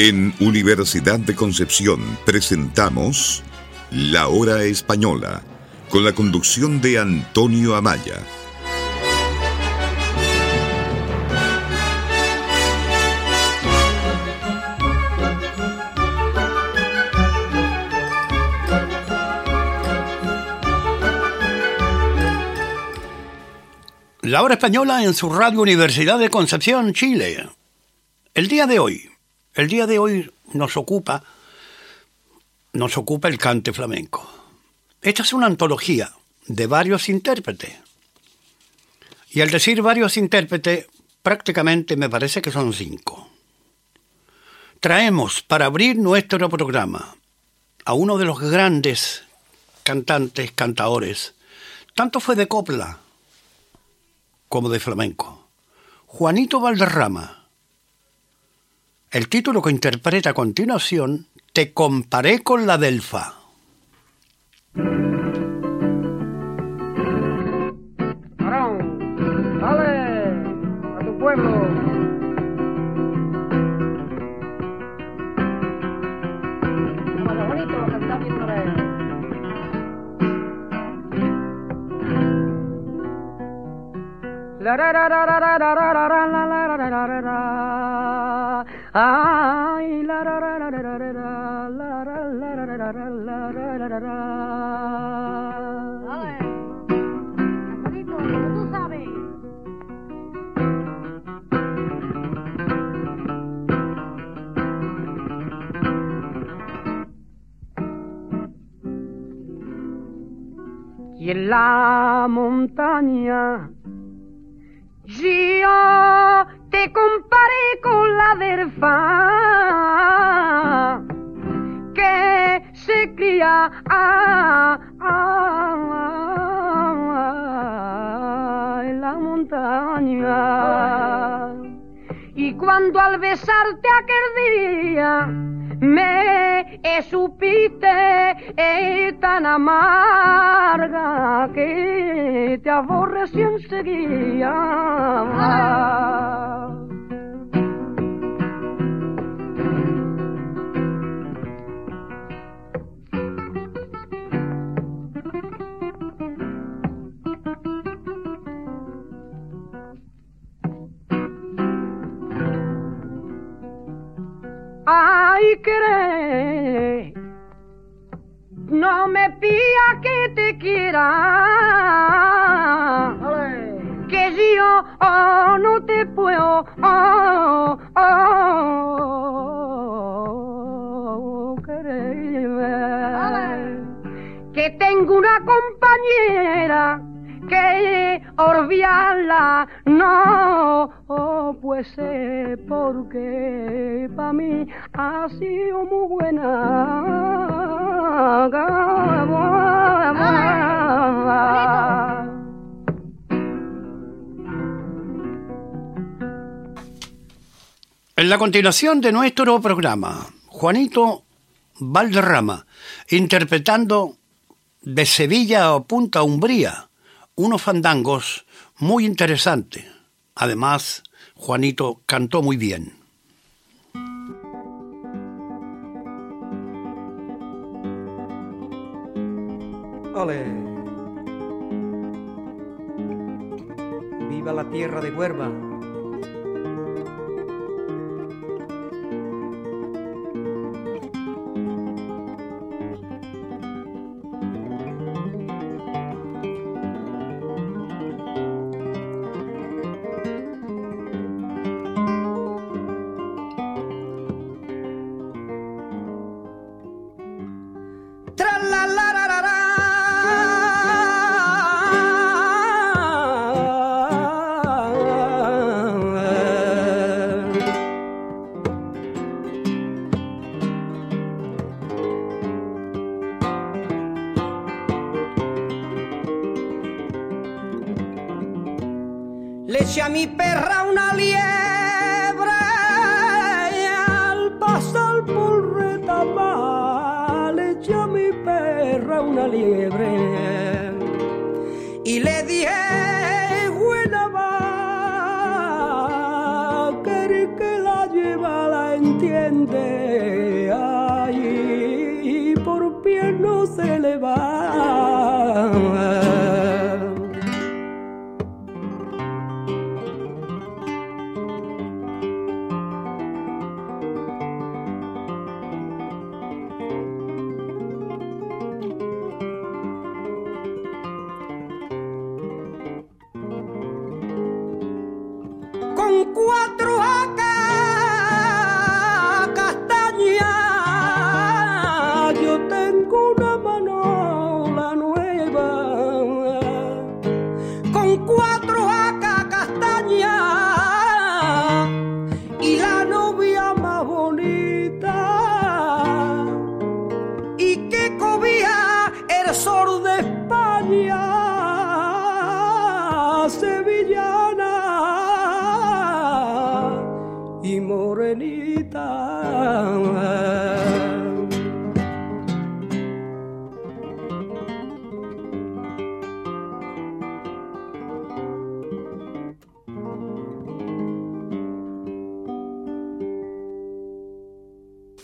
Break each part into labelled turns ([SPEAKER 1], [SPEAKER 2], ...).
[SPEAKER 1] En Universidad de Concepción presentamos La Hora Española con la conducción de Antonio Amaya.
[SPEAKER 2] La hora española en su radio Universidad de Concepción, Chile. El día de hoy, el día de hoy nos ocupa, nos ocupa el cante flamenco. Esta es una antología de varios intérpretes. Y al decir varios intérpretes, prácticamente me parece que son cinco. Traemos para abrir nuestro programa a uno de los grandes cantantes, cantadores. Tanto fue de copla como de flamenco. Juanito Valderrama. El título que interpreta a continuación, Te comparé con la Delfa.
[SPEAKER 3] Ay, la ra ra ra ra ra ra ra la ra la ra ra ra ra la ra ra ra ra.
[SPEAKER 4] Bonito, como tú sabes.
[SPEAKER 3] Y en la montaña yo te comparé con la delfa que se cría ah, ah, ah, en la montaña. Y cuando al besarte aquel día me supiste tan amarga que te aborrecí enseguida. Ay, querer, no me pida que te quiera, que yo oh, no te puedo oh, oh, querer. Que tengo una compañera que olvidarla no pues sé porque para mí ha sido muy buena.
[SPEAKER 2] En la continuación de nuestro programa, Juanito Valderrama, interpretando de Sevilla a Punta Umbría, unos fandangos muy interesantes. Además, Juanito cantó muy bien.
[SPEAKER 3] Viva la tierra de Huerva. Mi perra una liebre al pasar por retamar eché a mi perra una liebre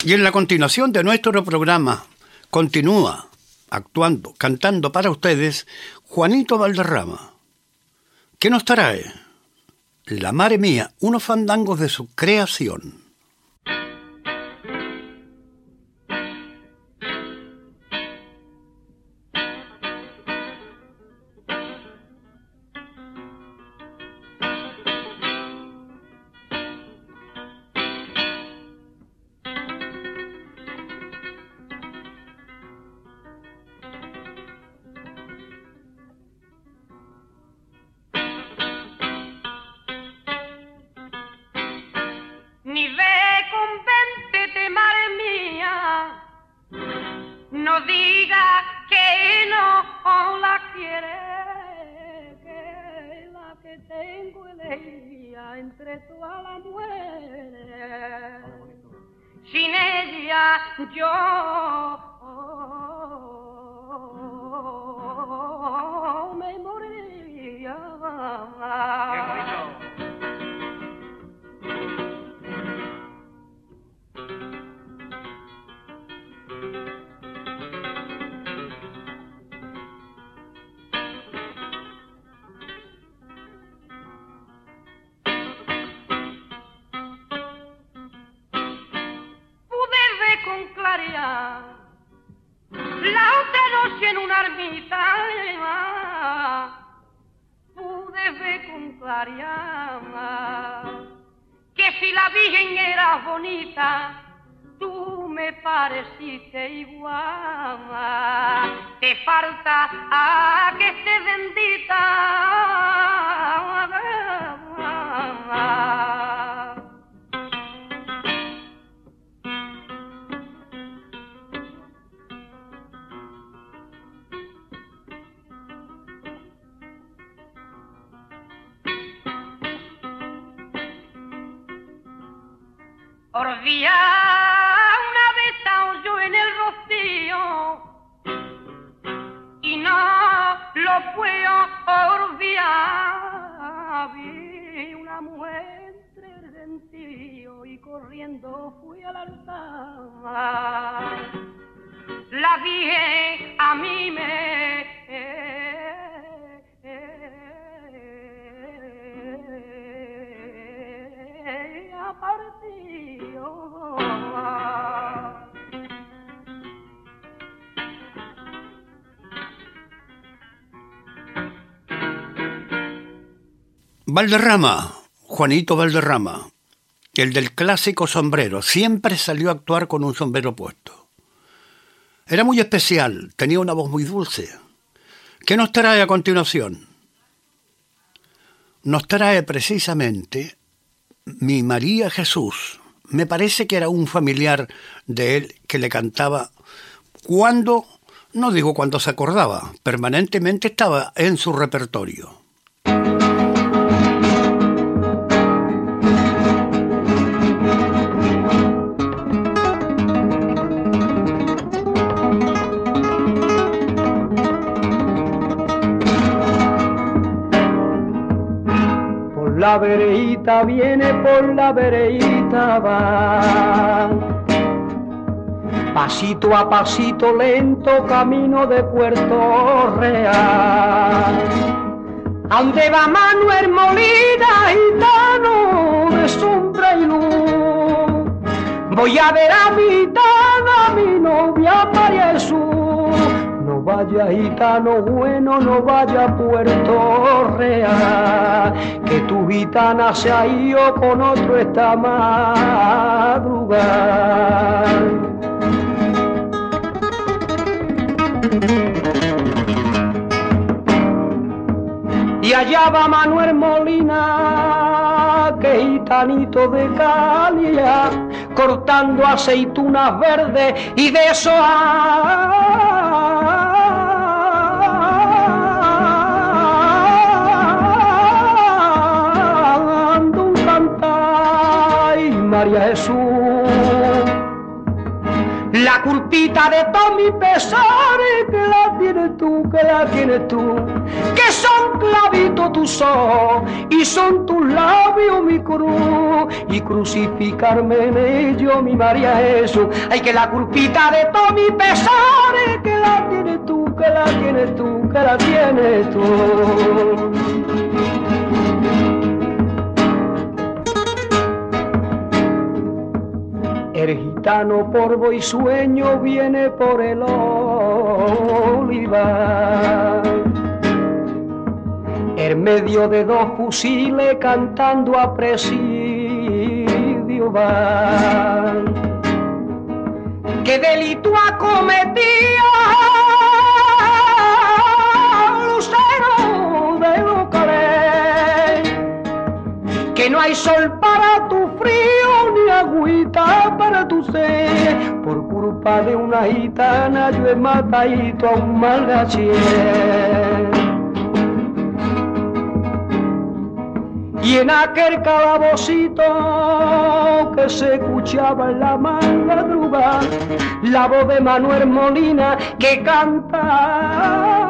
[SPEAKER 3] y
[SPEAKER 2] en la continuación de nuestro programa continúa actuando, cantando para ustedes Juanito Valderrama. ¿Qué nos trae? La Mare Mía, unos fandangos de su creación. Valderrama, Juanito Valderrama, el del clásico sombrero, siempre salió a actuar con un sombrero puesto. Era muy especial, tenía una voz muy dulce. ¿Qué nos trae a continuación? Nos trae precisamente mi María Jesús. Me parece que era un familiar de él que le cantaba cuando, no digo cuando se acordaba, permanentemente estaba en su repertorio.
[SPEAKER 5] La vereíta viene, por la vereíta va. Pasito a pasito lento camino de Puerto Real. Ande va Manuel Molina, gitano de sombra y luz. Voy a ver a mi gitana, mi novia María Jesús. No vaya gitano bueno, no vaya Puerto Real, que tu gitana se ha ido con otro esta madrugada. Y allá va Manuel Molina, que gitanito de Calia, cortando aceitunas verdes y de eso María Jesús la culpita de todos mis pesares que la tienes tú, que la tienes tú, que son clavitos tus ojos y son tus labios mi cruz y crucificarme en ello mi María Jesús. Ay, que la culpita de todos mis pesares que la tienes tú, que la tienes tú, que la tienes tú. El gitano por y sueño viene por el olivar. En medio de dos fusiles cantando a presidio va. ¿Qué delito ha cometido Lucero de Lucalé? Que no hay sol para tu frío ni agüita tu sed. Por culpa de una gitana yo he matadito a un malgachier. Y en aquel calabocito que se escuchaba en la madrugada, la voz de Manuel Molina que canta.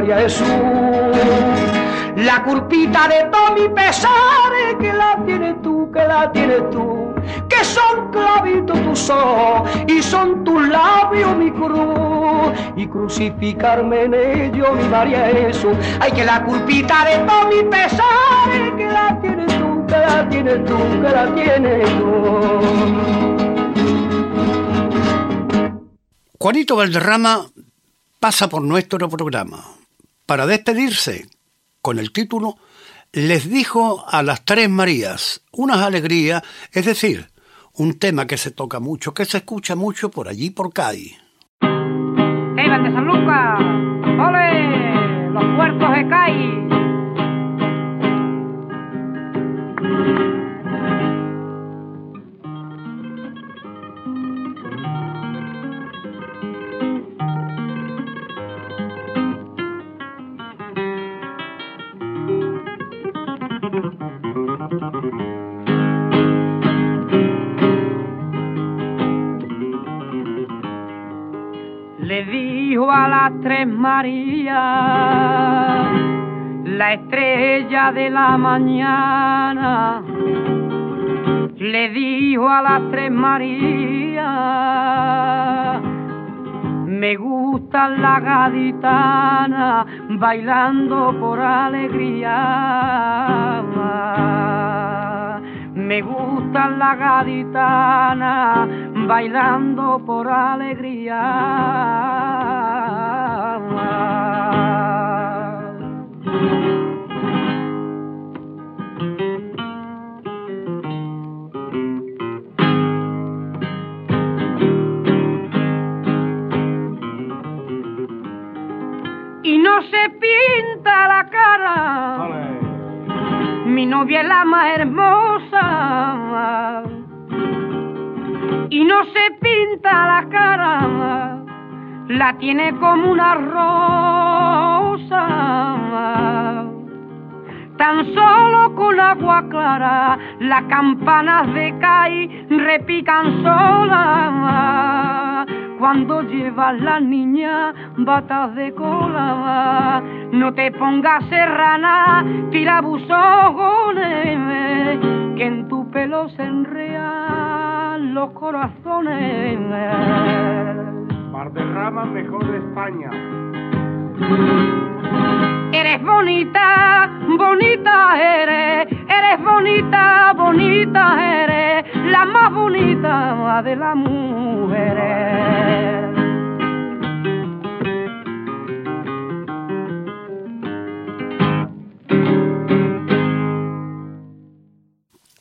[SPEAKER 5] María Jesús. La culpita de todos mis pesares que la tienes tú, que la tienes tú, que son clavitos tus ojos y son tus labios mi cruz y crucificarme en ello mi María Jesús. Ay, que la culpita de todos mis pesares que la tienes tú, que la tienes tú, que la tienes tú.
[SPEAKER 2] Juanito Valderrama pasa por nuestro programa para despedirse con el título Les dijo a las tres Marías, unas alegrías, es decir, un tema que se toca mucho, que se escucha mucho por allí por Cádiz.
[SPEAKER 3] ¡Ey, de San Lucas! De la mañana. Le dijo a las tres Marías, me gustan las gaditanas bailando por alegría. Me gustan las gaditanas bailando por alegría. Se pinta la cara mi novia es la más hermosa y no se pinta la cara, la tiene como una rosa. Tan solo con agua clara, las campanas de CAI repican solas. Cuando llevas la niña batas de cola, no te pongas serrana, tira buzones, que en tu pelo se enrean los corazones.
[SPEAKER 6] Valderrama mejor de España.
[SPEAKER 3] Eres bonita, bonita eres, eres bonita, bonita eres, la más bonita de las mujeres.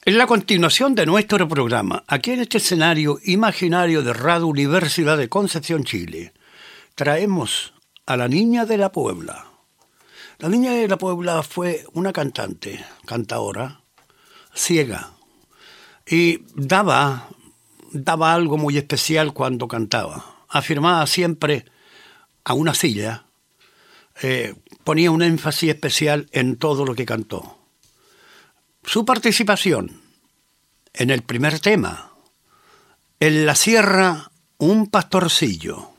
[SPEAKER 7] En la continuación de nuestro programa, aquí en este escenario imaginario de Radio Universidad de Concepción, Chile, traemos a la Niña de la Puebla. La Niña de la Puebla fue una cantante, cantadora, ciega, y daba, daba algo muy especial cuando cantaba. Afirmaba siempre a una silla, eh, ponía un énfasis especial en todo lo que cantó. Su participación en el primer tema, en la sierra, un pastorcillo.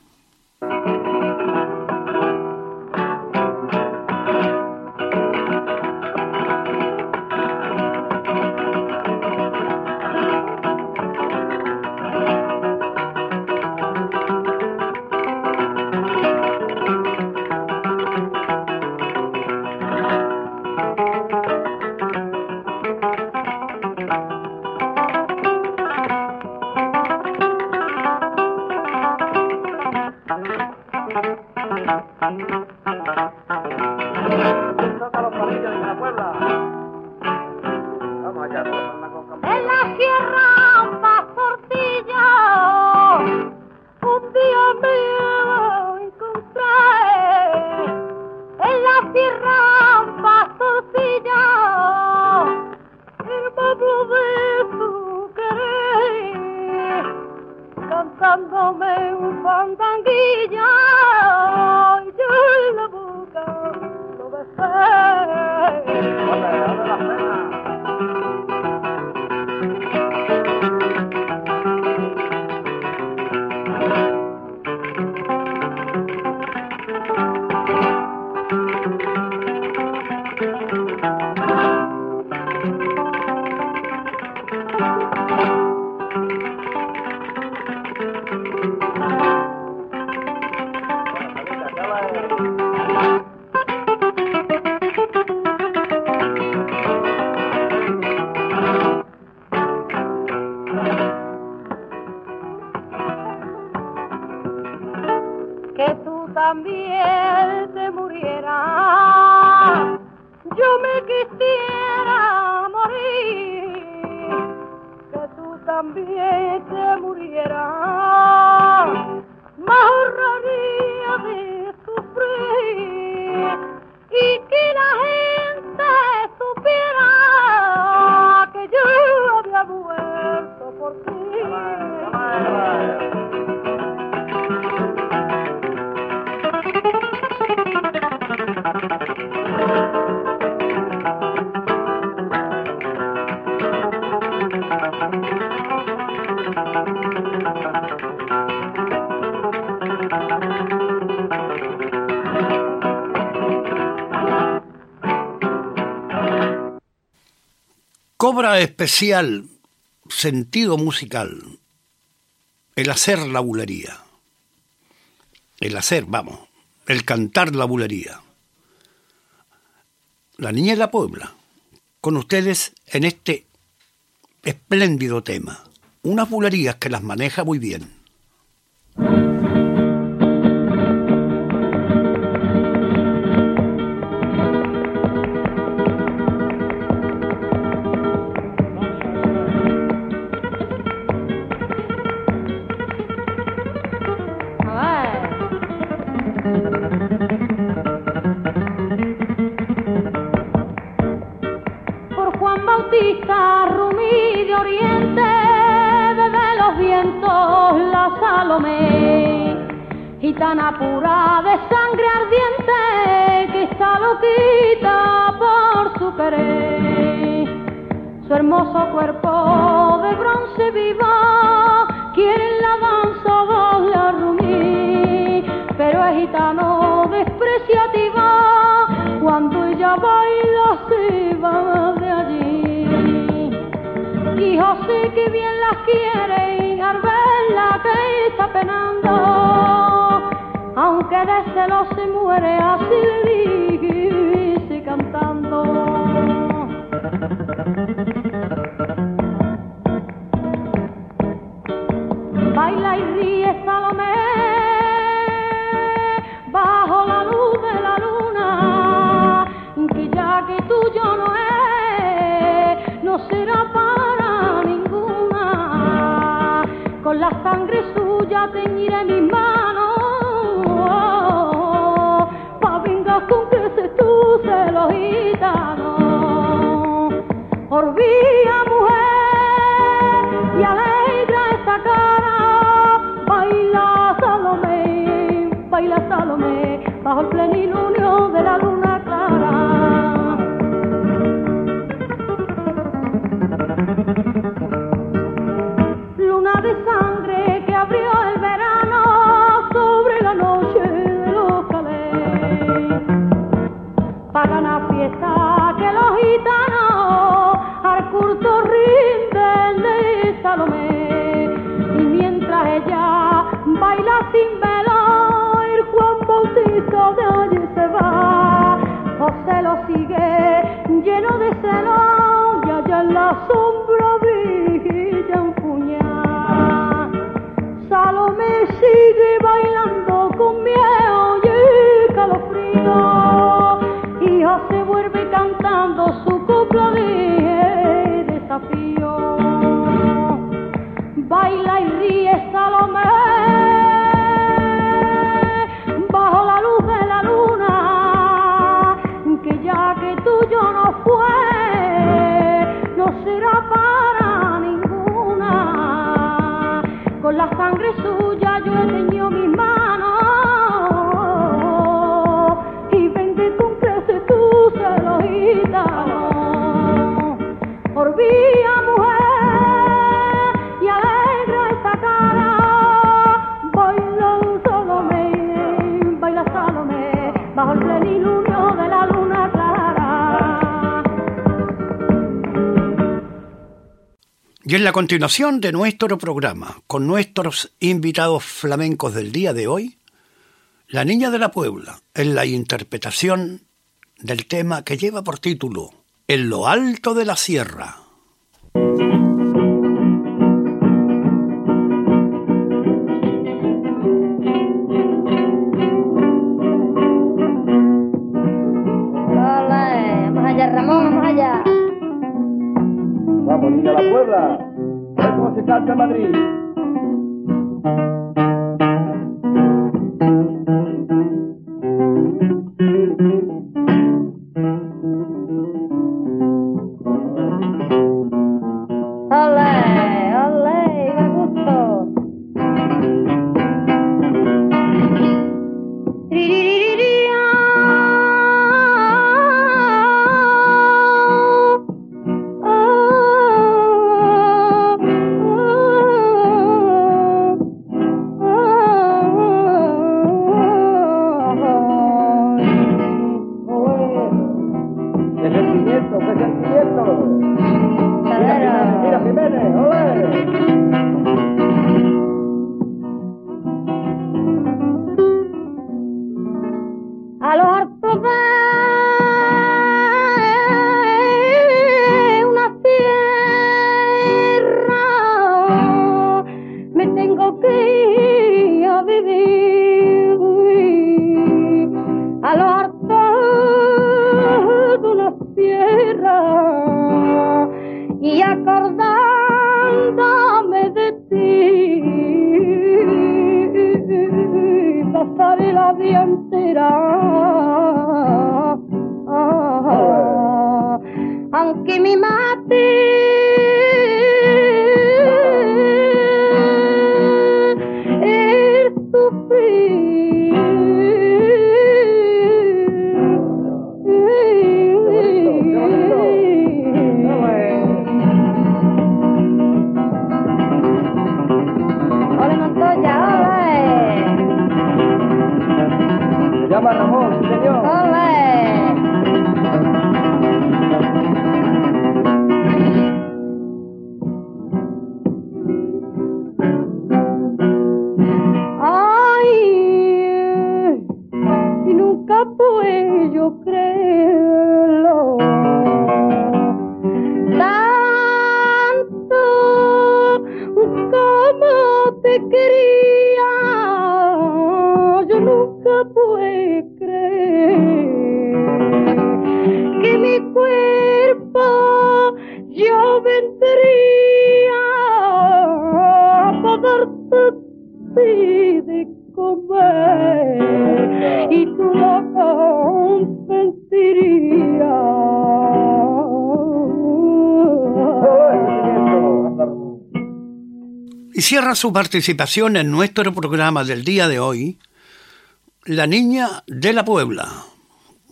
[SPEAKER 7] Especial sentido musical el hacer la bulería. El hacer, vamos, el cantar la bulería. La niña de la Puebla, con ustedes en este espléndido tema. Unas bulerías que las maneja muy bien.
[SPEAKER 8] ಒರೆಯ Y
[SPEAKER 9] en la
[SPEAKER 2] continuación de nuestro programa, con nuestros invitados flamencos del día de hoy, La Niña de la Puebla, en la interpretación del tema que lleva por título En lo alto de la sierra.
[SPEAKER 10] venga la cuerda. A ver cómo se canta en Madrid.
[SPEAKER 2] capullo Su participación en nuestro programa del día de hoy, La Niña de la Puebla.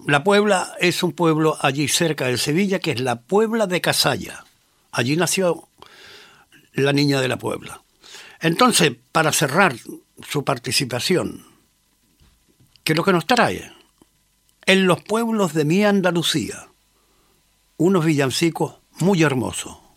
[SPEAKER 2] La Puebla es un pueblo allí cerca de Sevilla que es la Puebla de Casalla. Allí nació la Niña de la Puebla. Entonces, para cerrar su participación, ¿qué es lo que nos trae? En los pueblos de mi Andalucía, unos villancicos muy hermosos.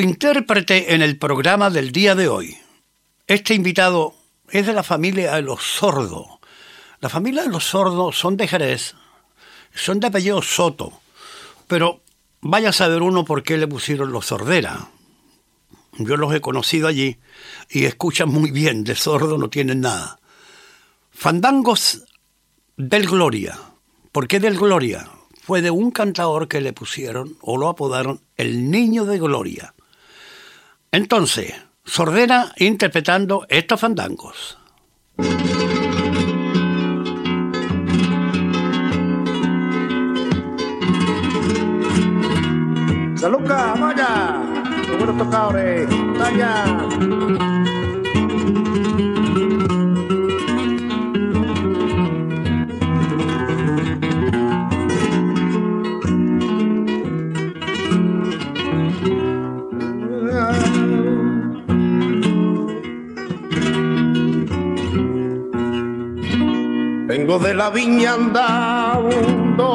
[SPEAKER 2] Nuevo intérprete en el programa del día de hoy. Este invitado es de la familia de los sordos. La familia de los sordos son de Jerez, son de apellido Soto, pero vaya a saber uno por qué le pusieron los sordera. Yo los he conocido allí y escuchan muy bien, de sordo no tienen nada. Fandangos del Gloria. ¿Por qué del Gloria? Fue de un cantador que le pusieron o lo apodaron el Niño de Gloria. Entonces, Sordera interpretando estos fandangos.
[SPEAKER 11] Saluca, vaya. Qué buenos tocadores. Vengo de la viña andando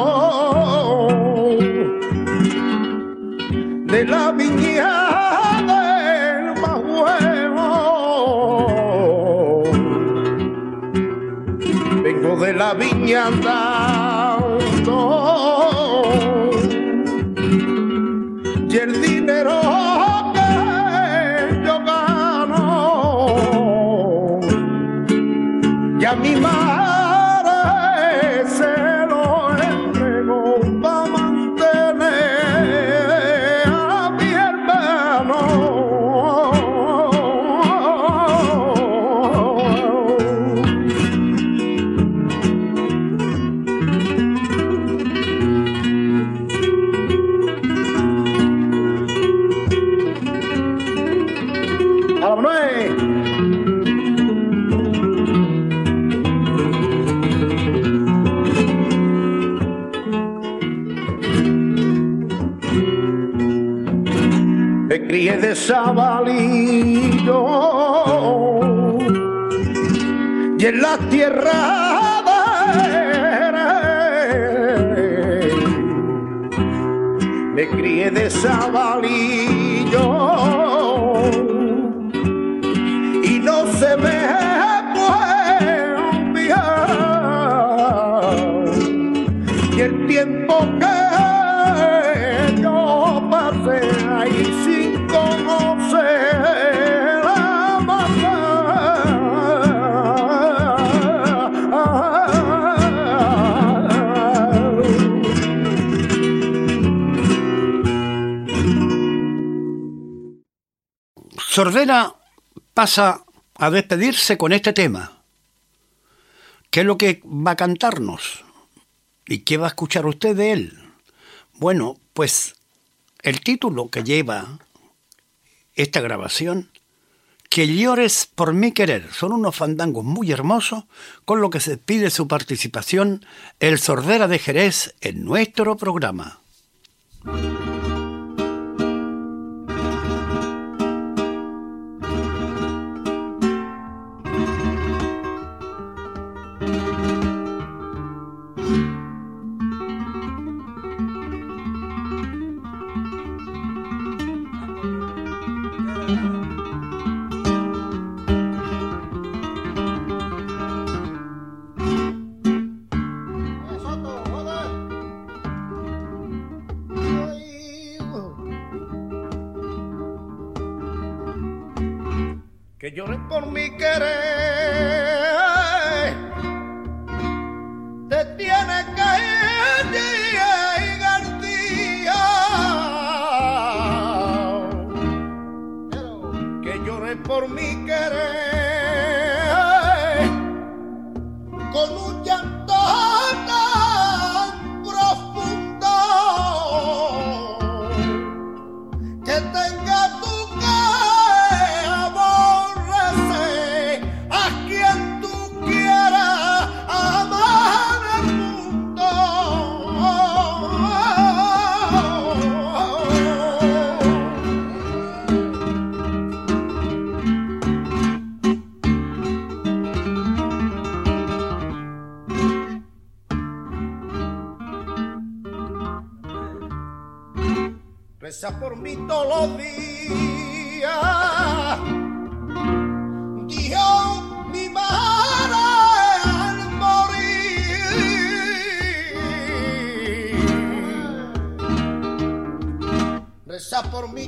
[SPEAKER 11] de la viña del Majuelo. Vengo de la viña andando y el dinero que yo gano mi madre ¡Vámonos! Me crié de sabalillo y en la tierra me crié de sabalillo
[SPEAKER 2] Sordera pasa a despedirse con este tema. ¿Qué es lo que va a cantarnos? ¿Y qué va a escuchar usted de él? Bueno, pues el título que lleva esta grabación, Que llores por mi querer, son unos fandangos muy hermosos con lo que se pide su participación el Sordera de Jerez en nuestro programa.
[SPEAKER 11] Por mi querer.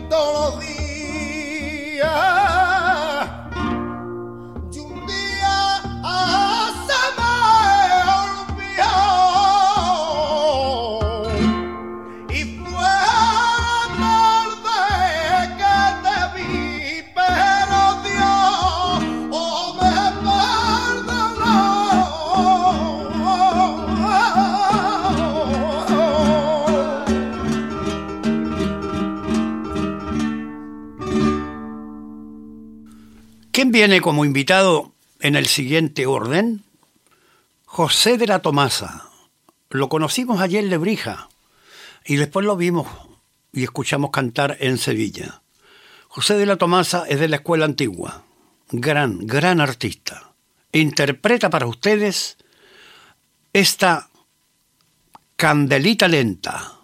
[SPEAKER 11] Todos los días.
[SPEAKER 2] Viene como invitado en el siguiente orden? José de la Tomasa. Lo conocimos ayer en Lebrija y después lo vimos y escuchamos cantar en Sevilla. José de la Tomasa es de la escuela antigua. Gran, gran artista. Interpreta para ustedes esta candelita lenta.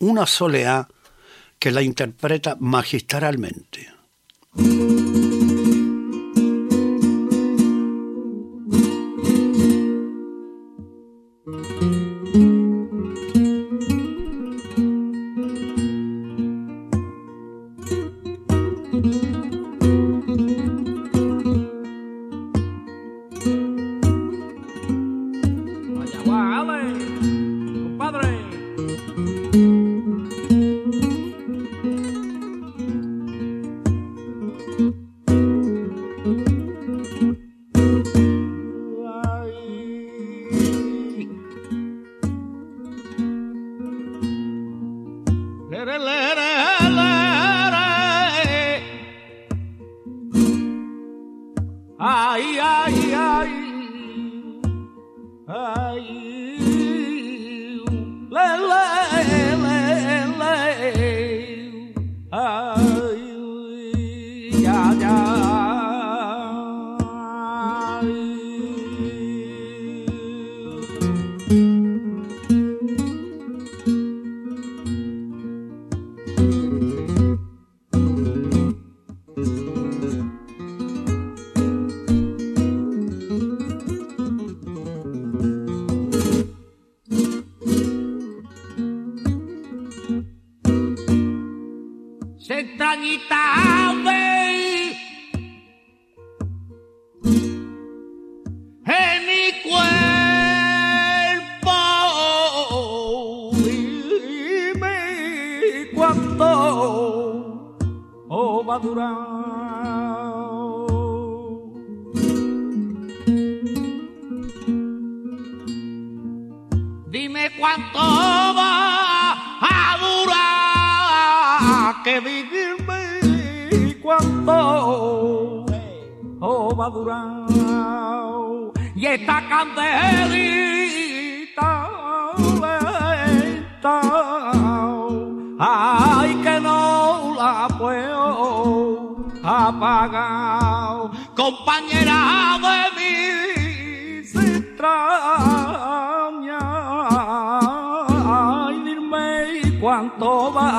[SPEAKER 2] Una soleá que la interpreta magistralmente.
[SPEAKER 12] Vaya, madurado. Dime cuánto va a durar. Que vivirme cuánto. Oh, va a durar. Y esta candelita lenta ay apagar compañera de mis entrañas ay dime cuánto va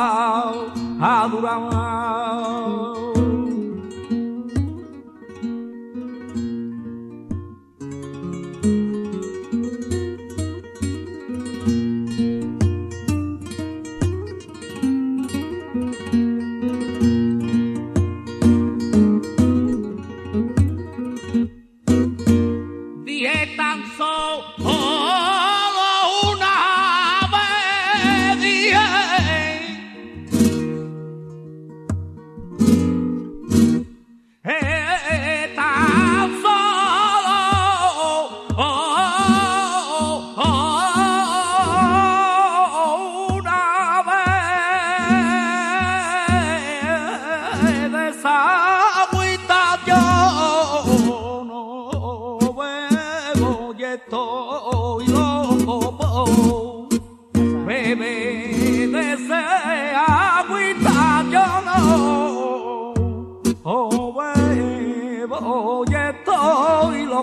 [SPEAKER 12] a durar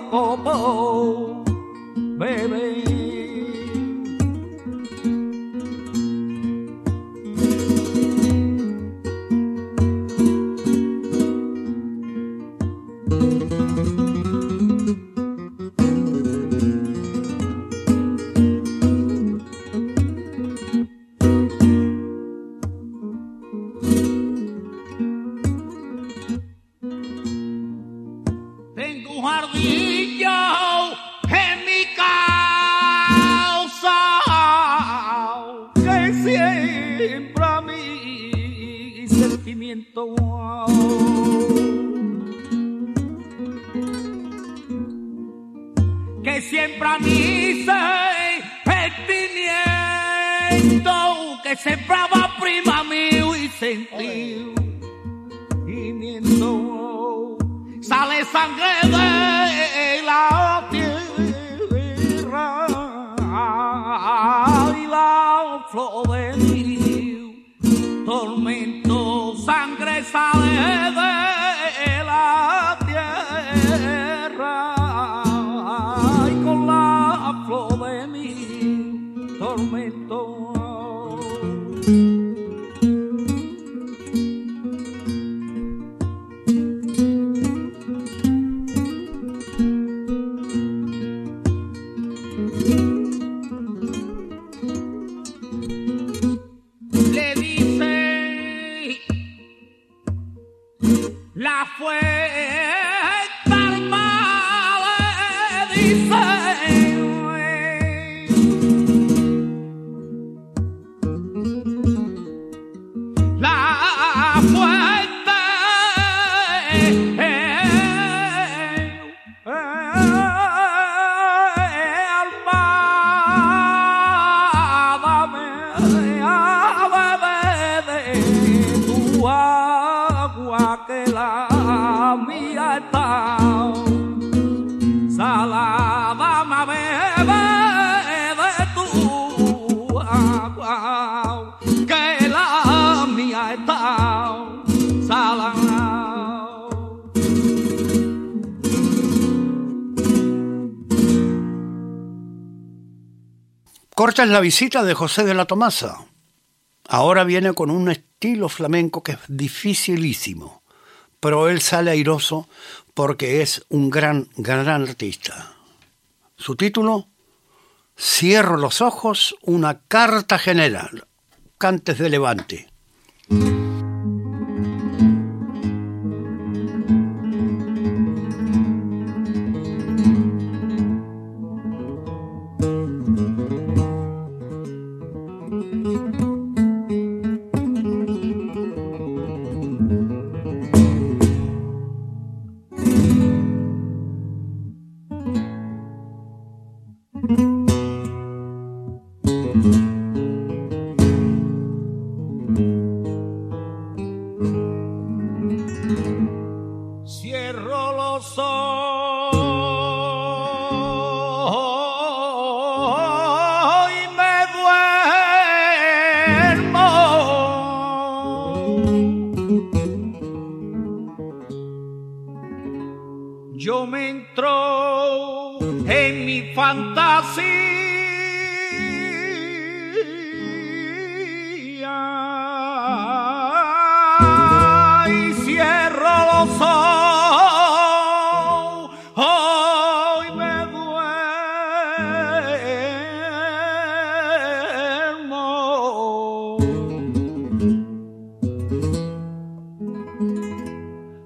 [SPEAKER 12] Oh, bow, baby. Sangre sale
[SPEAKER 2] Corta es la visita de José de la Tomasa. Ahora viene con un estilo flamenco que es dificilísimo, pero él sale airoso porque es un gran, gran artista. Su título, Cierro los ojos, una carta general, Cantes de Levante.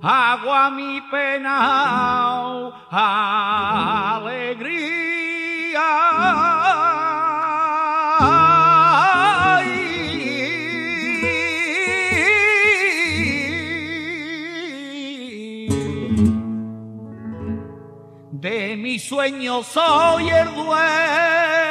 [SPEAKER 12] Hago a mi pena alegría. De mi sueño soy el dueño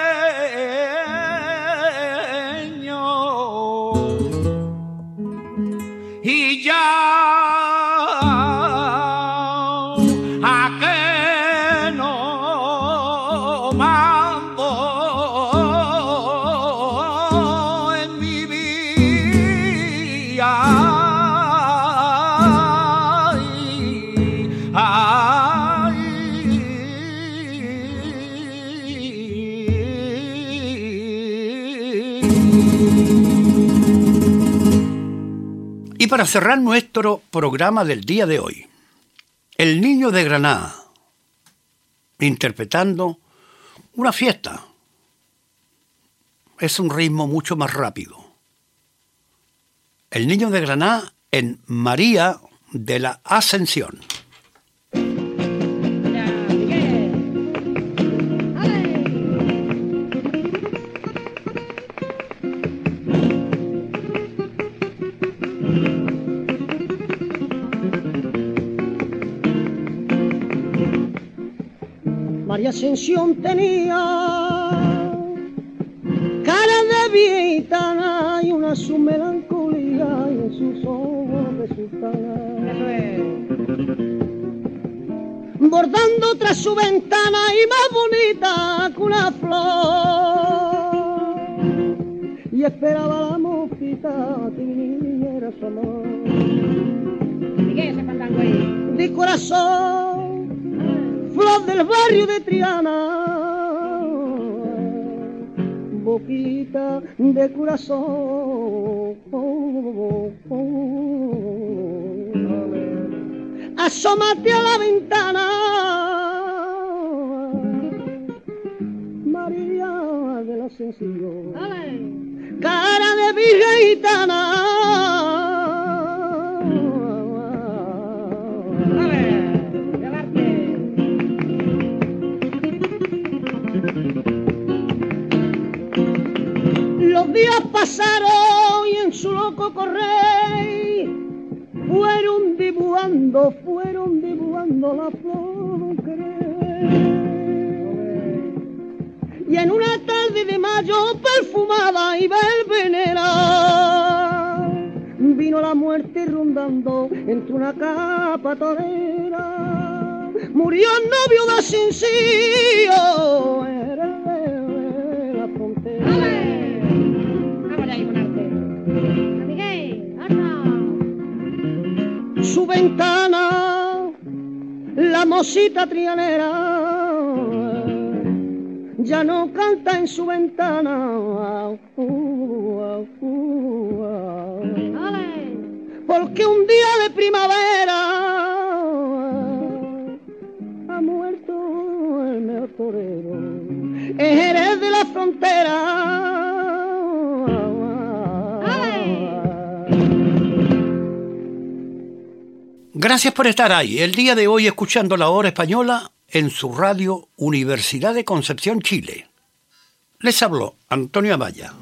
[SPEAKER 12] Y
[SPEAKER 2] para cerrar nuestro programa del día de hoy, El Niño de Granada, interpretando una fiesta. Es un ritmo mucho más rápido. El Niño de Granada en María de la Ascensión.
[SPEAKER 13] María Ascensión tenía cara de viejitana y una su melancolía y en sus ojos de sultana. Bordando tras su ventana y más bonita que una flor. Y esperaba la mosquita que viniera su amor. De corazón del barrio de Triana, boquita de corazón. Asómate a la ventana, María de la Ascensión, cara de virgen gitana. Días pasaron y en su loco correr fueron dibujando, fueron dibujando la flor. Y en una tarde de mayo perfumada y verbenera vino la muerte rondando entre una capa torera. Murió el novio de Asencio, Su ventana, la mosita trianera, ya no canta en su ventana. Porque un día de primavera ha muerto el mejor torero, es Jerez de la frontera.
[SPEAKER 2] Gracias por estar ahí. El día de hoy escuchando la hora española en su radio Universidad de Concepción, Chile. Les habló Antonio Amaya.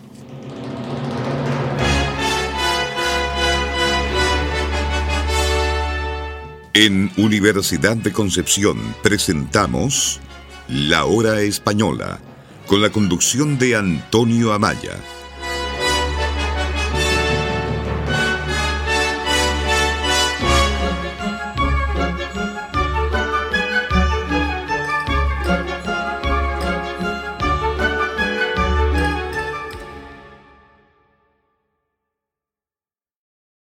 [SPEAKER 1] En Universidad de Concepción presentamos La Hora Española, con la conducción de Antonio Amaya.